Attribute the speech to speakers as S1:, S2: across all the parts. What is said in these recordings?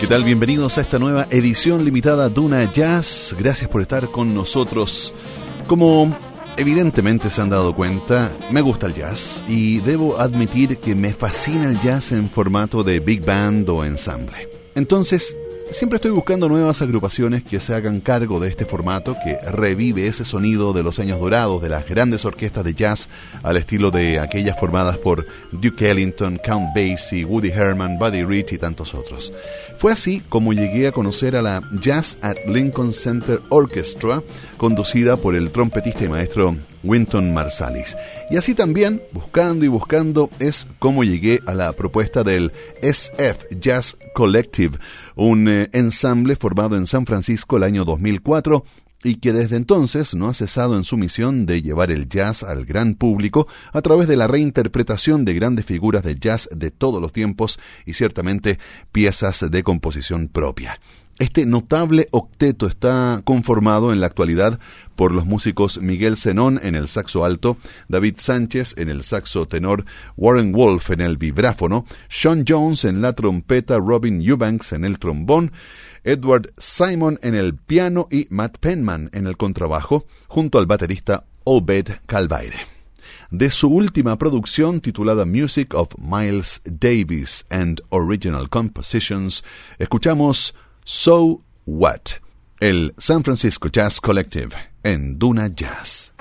S1: ¿Qué tal? Bienvenidos a esta nueva edición limitada Duna Jazz. Gracias por estar con nosotros. Como evidentemente se han dado cuenta, me gusta el jazz y debo admitir que me fascina el jazz en formato de big band o ensamble. Entonces, Siempre estoy buscando nuevas agrupaciones que se hagan cargo de este formato que revive ese sonido de los años dorados de las grandes orquestas de jazz al estilo de aquellas formadas por Duke Ellington, Count Basie, Woody Herman, Buddy Rich y tantos otros. Fue así como llegué a conocer a la Jazz at Lincoln Center Orchestra, conducida por el trompetista y maestro Winton Marsalis. Y así también, buscando y buscando, es como llegué a la propuesta del SF Jazz Collective, un eh, ensamble formado en San Francisco el año 2004 y que desde entonces no ha cesado en su misión de llevar el jazz al gran público a través de la reinterpretación de grandes figuras de jazz de todos los tiempos y ciertamente piezas de composición propia. Este notable octeto está conformado en la actualidad por los músicos Miguel Zenón en el saxo alto, David Sánchez en el saxo tenor, Warren Wolf en el vibráfono, Sean Jones en la trompeta, Robin Eubanks en el trombón, Edward Simon en el piano y Matt Penman en el contrabajo, junto al baterista Obed Calvaire. De su última producción titulada Music of Miles Davis and Original Compositions, escuchamos So What, el San Francisco Jazz Collective en Duna Jazz.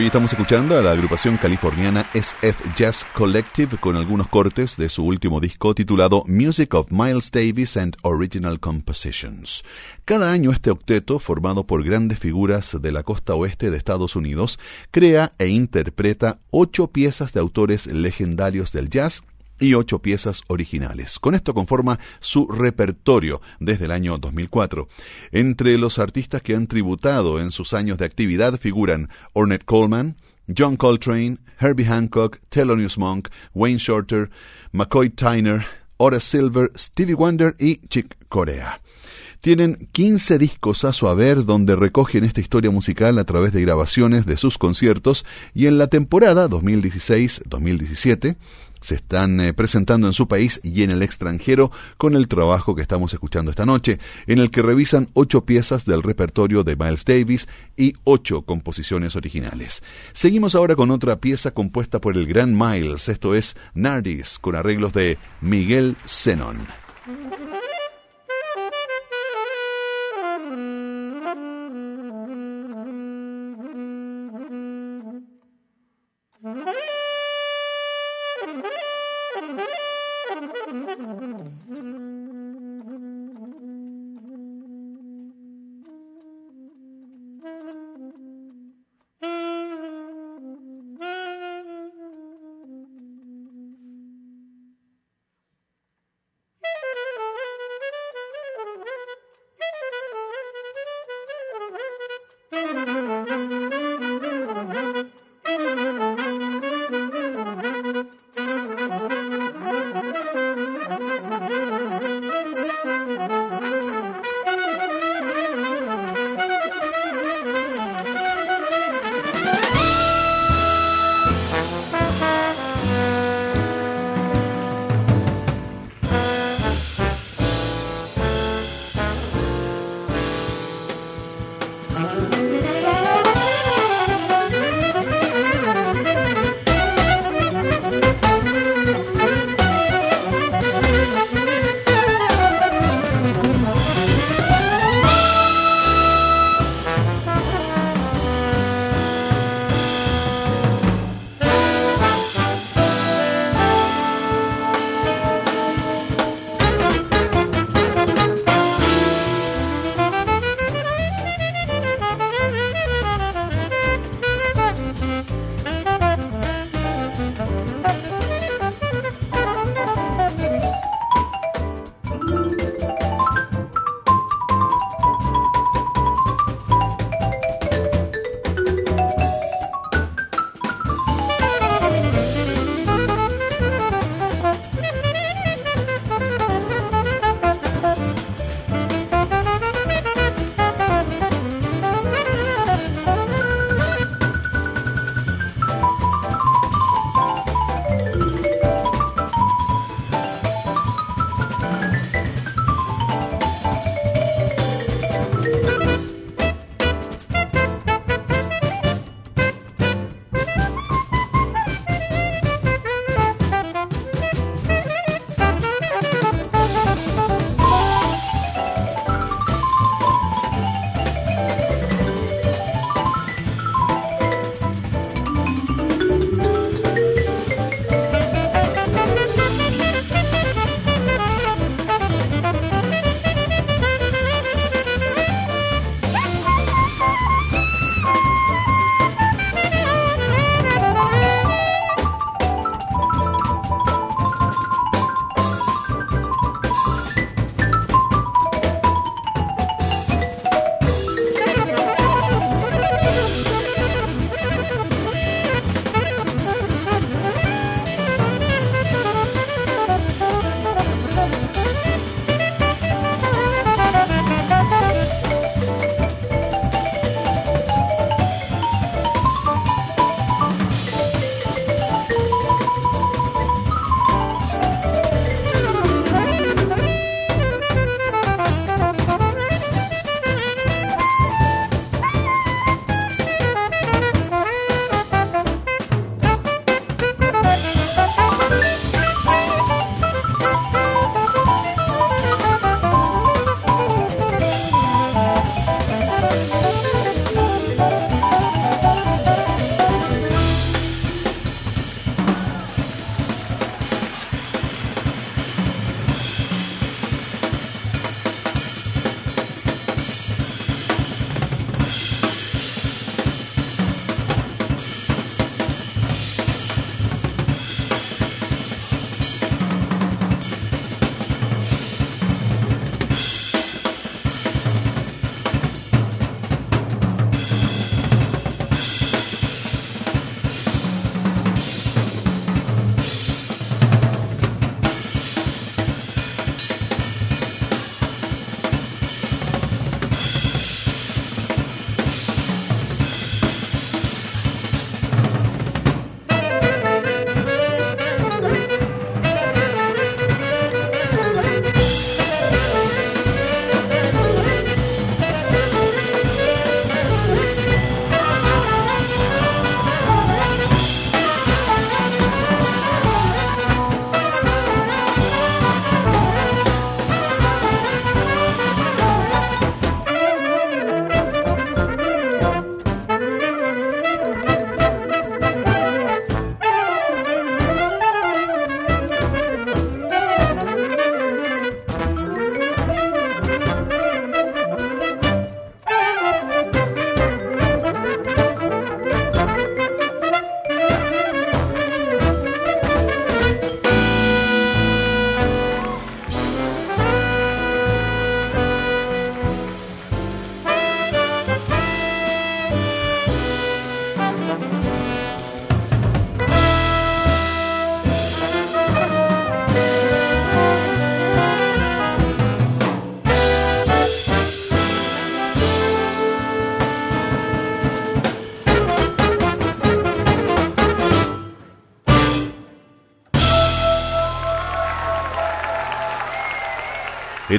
S1: Hoy estamos escuchando a la agrupación californiana SF Jazz Collective con algunos cortes de su último disco titulado Music of Miles Davis and Original Compositions. Cada año este octeto, formado por grandes figuras de la costa oeste de Estados Unidos, crea e interpreta ocho piezas de autores legendarios del jazz y ocho piezas originales. Con esto conforma su repertorio desde el año 2004. Entre los artistas que han tributado en sus años de actividad figuran Ornette Coleman, John Coltrane, Herbie Hancock, Thelonious Monk, Wayne Shorter, McCoy Tyner, Horace Silver, Stevie Wonder y Chick Corea. Tienen 15 discos a su haber donde recogen esta historia musical a través de grabaciones de sus conciertos y en la temporada 2016-2017 se están eh, presentando en su país y en el extranjero con el trabajo que estamos escuchando esta noche, en el que revisan ocho piezas del repertorio de Miles Davis y ocho composiciones originales. Seguimos ahora con otra pieza compuesta por el gran Miles, esto es Nardis, con arreglos de Miguel Zenon.
S2: Mm-hmm.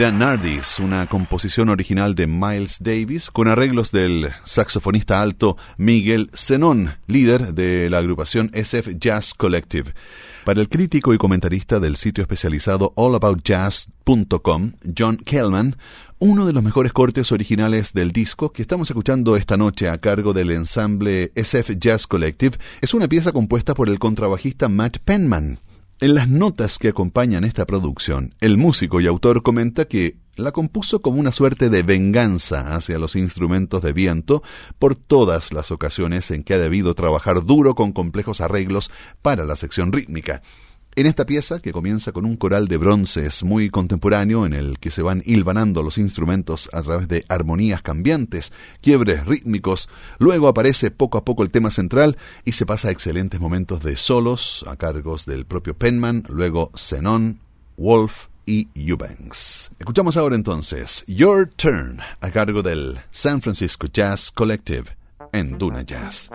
S1: era Nardis, una composición original de Miles Davis con arreglos del saxofonista alto Miguel Zenón, líder de la agrupación SF Jazz Collective. Para el crítico y comentarista del sitio especializado allaboutjazz.com, John Kellman, uno de los mejores cortes originales del disco que estamos escuchando esta noche a cargo del ensamble SF Jazz Collective es una pieza compuesta por el contrabajista Matt Penman. En las notas que acompañan esta producción, el músico y autor comenta que la compuso como una suerte de venganza hacia los instrumentos de viento por todas las ocasiones en que ha debido trabajar duro con complejos arreglos para la sección rítmica. En esta pieza, que comienza con un coral de bronces muy contemporáneo en el que se van hilvanando los instrumentos a través de armonías cambiantes, quiebres rítmicos, luego aparece poco a poco el tema central y se pasa a excelentes momentos de solos a cargos del propio Penman, luego Zenon, Wolf y Eubanks. Escuchamos ahora entonces Your Turn a cargo del San Francisco Jazz Collective en Duna Jazz.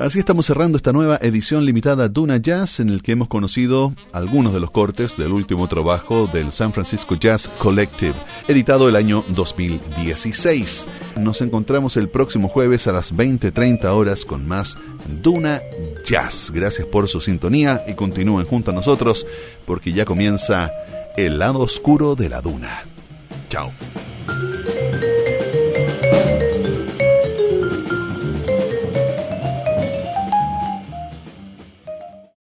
S1: Así estamos cerrando esta nueva edición limitada Duna Jazz en el que hemos conocido algunos de los cortes del último trabajo del San Francisco Jazz Collective, editado el año 2016. Nos encontramos el próximo jueves a las 20:30 horas con más Duna Jazz. Gracias por su sintonía y continúen junto a nosotros porque ya comienza el lado oscuro de la duna. Chao.